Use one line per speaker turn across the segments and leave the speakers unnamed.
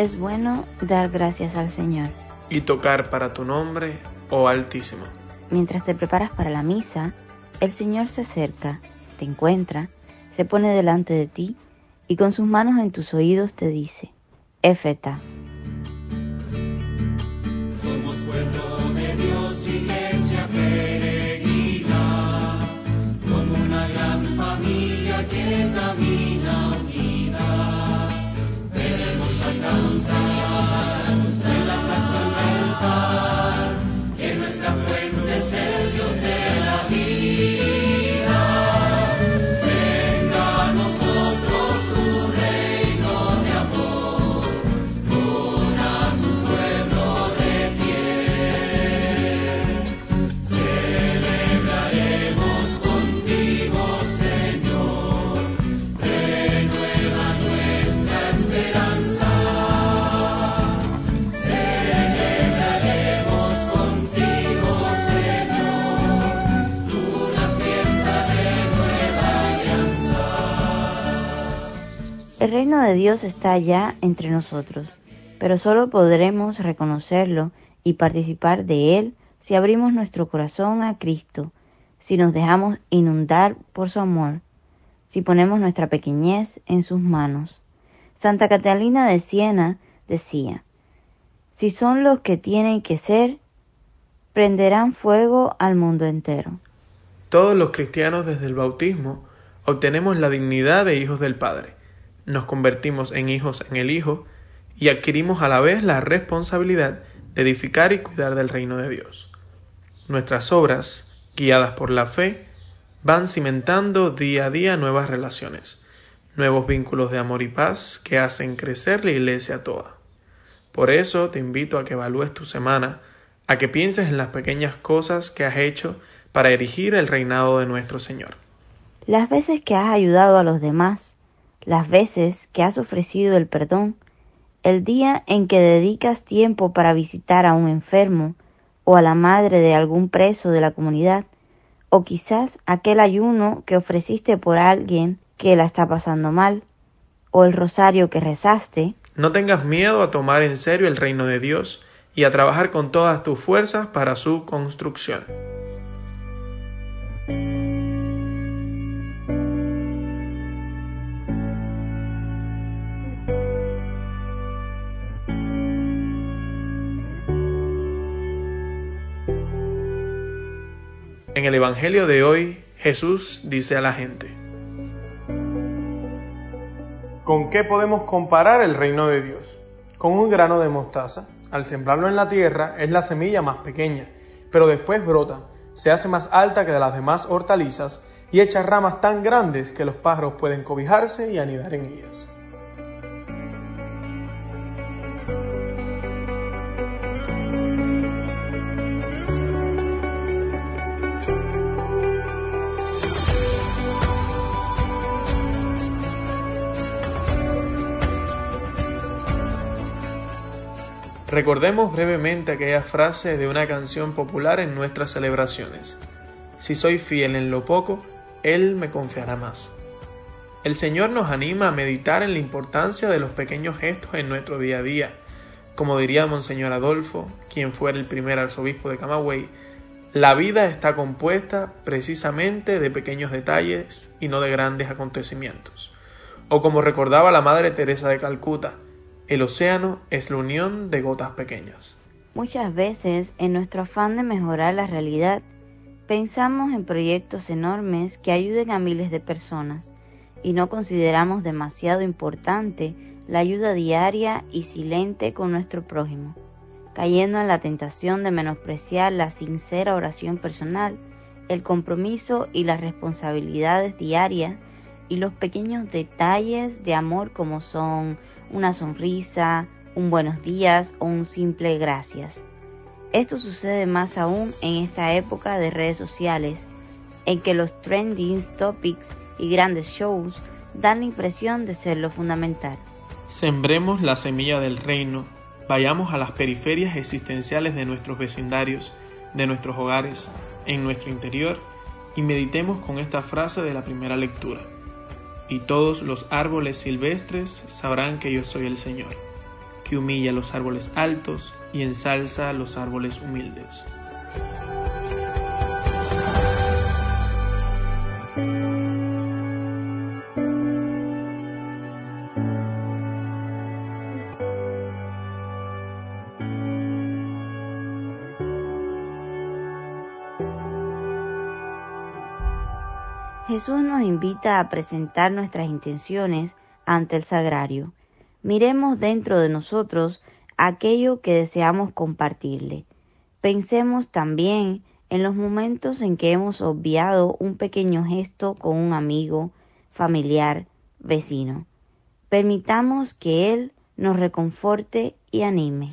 Es bueno dar gracias al Señor.
Y tocar para tu nombre, oh Altísimo.
Mientras te preparas para la misa, el Señor se acerca, te encuentra, se pone delante de ti y con sus manos en tus oídos te dice, Éfeta, que camina unida, debemos alcanzar. El reino de Dios está ya entre nosotros, pero solo podremos reconocerlo y participar de él si abrimos nuestro corazón a Cristo, si nos dejamos inundar por su amor, si ponemos nuestra pequeñez en sus manos. Santa Catalina de Siena decía, si son los que tienen que ser, prenderán fuego al mundo entero.
Todos los cristianos desde el bautismo obtenemos la dignidad de hijos del Padre nos convertimos en hijos en el Hijo y adquirimos a la vez la responsabilidad de edificar y cuidar del reino de Dios. Nuestras obras, guiadas por la fe, van cimentando día a día nuevas relaciones, nuevos vínculos de amor y paz que hacen crecer la iglesia toda. Por eso te invito a que evalúes tu semana, a que pienses en las pequeñas cosas que has hecho para erigir el reinado de nuestro Señor.
Las veces que has ayudado a los demás, las veces que has ofrecido el perdón, el día en que dedicas tiempo para visitar a un enfermo o a la madre de algún preso de la comunidad, o quizás aquel ayuno que ofreciste por alguien que la está pasando mal, o el rosario que rezaste.
No tengas miedo a tomar en serio el reino de Dios y a trabajar con todas tus fuerzas para su construcción. En el Evangelio de hoy, Jesús dice a la gente, ¿Con qué podemos comparar el reino de Dios? Con un grano de mostaza. Al sembrarlo en la tierra es la semilla más pequeña, pero después brota, se hace más alta que de las demás hortalizas y echa ramas tan grandes que los pájaros pueden cobijarse y anidar en ellas. Recordemos brevemente aquella frase de una canción popular en nuestras celebraciones. Si soy fiel en lo poco, Él me confiará más. El Señor nos anima a meditar en la importancia de los pequeños gestos en nuestro día a día. Como diría Monseñor Adolfo, quien fuera el primer arzobispo de Camagüey, la vida está compuesta precisamente de pequeños detalles y no de grandes acontecimientos. O como recordaba la Madre Teresa de Calcuta, el océano es la unión de gotas pequeñas.
Muchas veces, en nuestro afán de mejorar la realidad, pensamos en proyectos enormes que ayuden a miles de personas y no consideramos demasiado importante la ayuda diaria y silente con nuestro prójimo, cayendo en la tentación de menospreciar la sincera oración personal, el compromiso y las responsabilidades diarias y los pequeños detalles de amor como son una sonrisa, un buenos días o un simple gracias. Esto sucede más aún en esta época de redes sociales, en que los trending topics y grandes shows dan la impresión de ser lo fundamental.
Sembremos la semilla del reino, vayamos a las periferias existenciales de nuestros vecindarios, de nuestros hogares, en nuestro interior, y meditemos con esta frase de la primera lectura. Y todos los árboles silvestres sabrán que yo soy el Señor, que humilla los árboles altos y ensalza los árboles humildes.
Jesús nos invita a presentar nuestras intenciones ante el sagrario. Miremos dentro de nosotros aquello que deseamos compartirle. Pensemos también en los momentos en que hemos obviado un pequeño gesto con un amigo, familiar, vecino. Permitamos que Él nos reconforte y anime.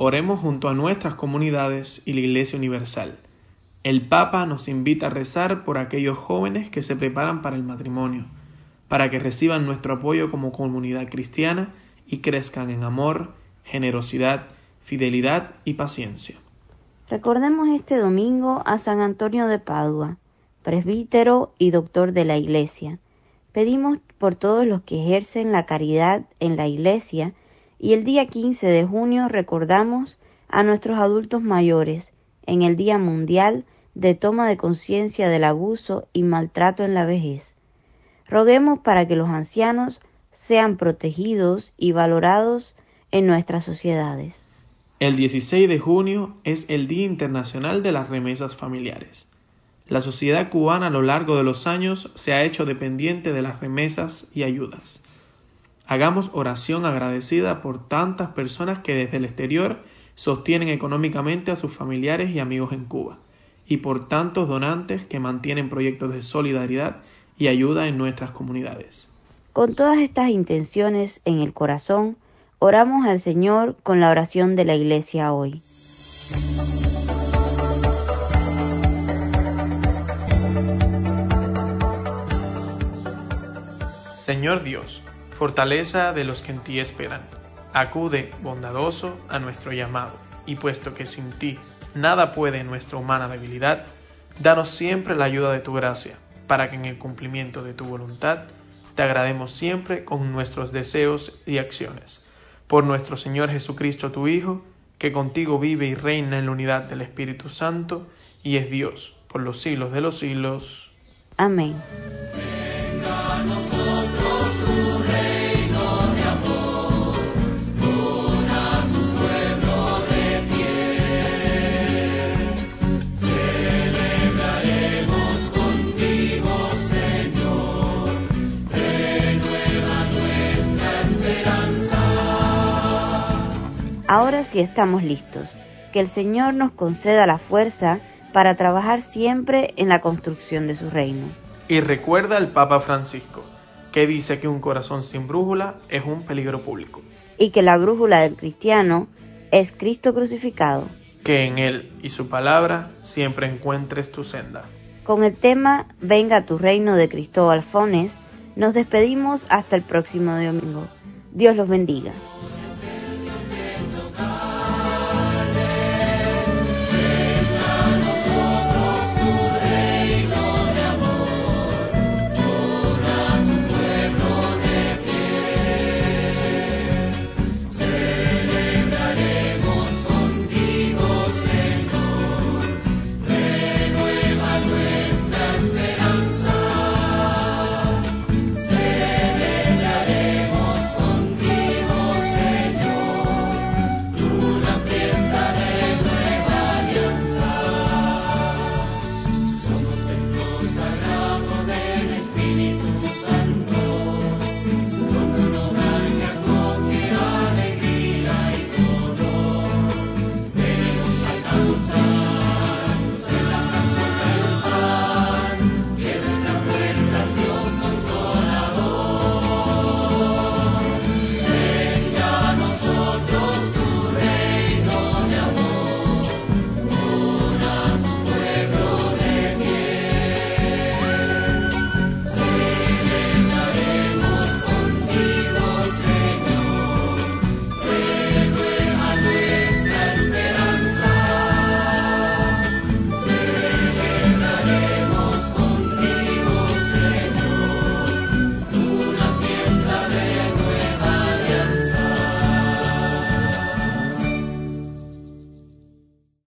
Oremos junto a nuestras comunidades y la Iglesia Universal. El Papa nos invita a rezar por aquellos jóvenes que se preparan para el matrimonio, para que reciban nuestro apoyo como comunidad cristiana y crezcan en amor, generosidad, fidelidad y paciencia.
Recordemos este domingo a San Antonio de Padua, presbítero y doctor de la Iglesia. Pedimos por todos los que ejercen la caridad en la Iglesia y el día 15 de junio recordamos a nuestros adultos mayores en el Día Mundial de Toma de Conciencia del Abuso y Maltrato en la Vejez. Roguemos para que los ancianos sean protegidos y valorados en nuestras sociedades.
El 16 de junio es el Día Internacional de las Remesas Familiares. La sociedad cubana a lo largo de los años se ha hecho dependiente de las remesas y ayudas. Hagamos oración agradecida por tantas personas que desde el exterior sostienen económicamente a sus familiares y amigos en Cuba, y por tantos donantes que mantienen proyectos de solidaridad y ayuda en nuestras comunidades.
Con todas estas intenciones en el corazón, oramos al Señor con la oración de la Iglesia hoy.
Señor Dios, fortaleza de los que en ti esperan. Acude, bondadoso, a nuestro llamado, y puesto que sin ti nada puede nuestra humana debilidad, danos siempre la ayuda de tu gracia, para que en el cumplimiento de tu voluntad te agrademos siempre con nuestros deseos y acciones. Por nuestro Señor Jesucristo, tu Hijo, que contigo vive y reina en la unidad del Espíritu Santo, y es Dios por los siglos de los siglos.
Amén. Ahora sí estamos listos. Que el Señor nos conceda la fuerza para trabajar siempre en la construcción de su reino.
Y recuerda al Papa Francisco, que dice que un corazón sin brújula es un peligro público.
Y que la brújula del cristiano es Cristo crucificado.
Que en Él y su palabra siempre encuentres tu senda.
Con el tema Venga tu reino de Cristóbal Fones, nos despedimos hasta el próximo domingo. Dios los bendiga.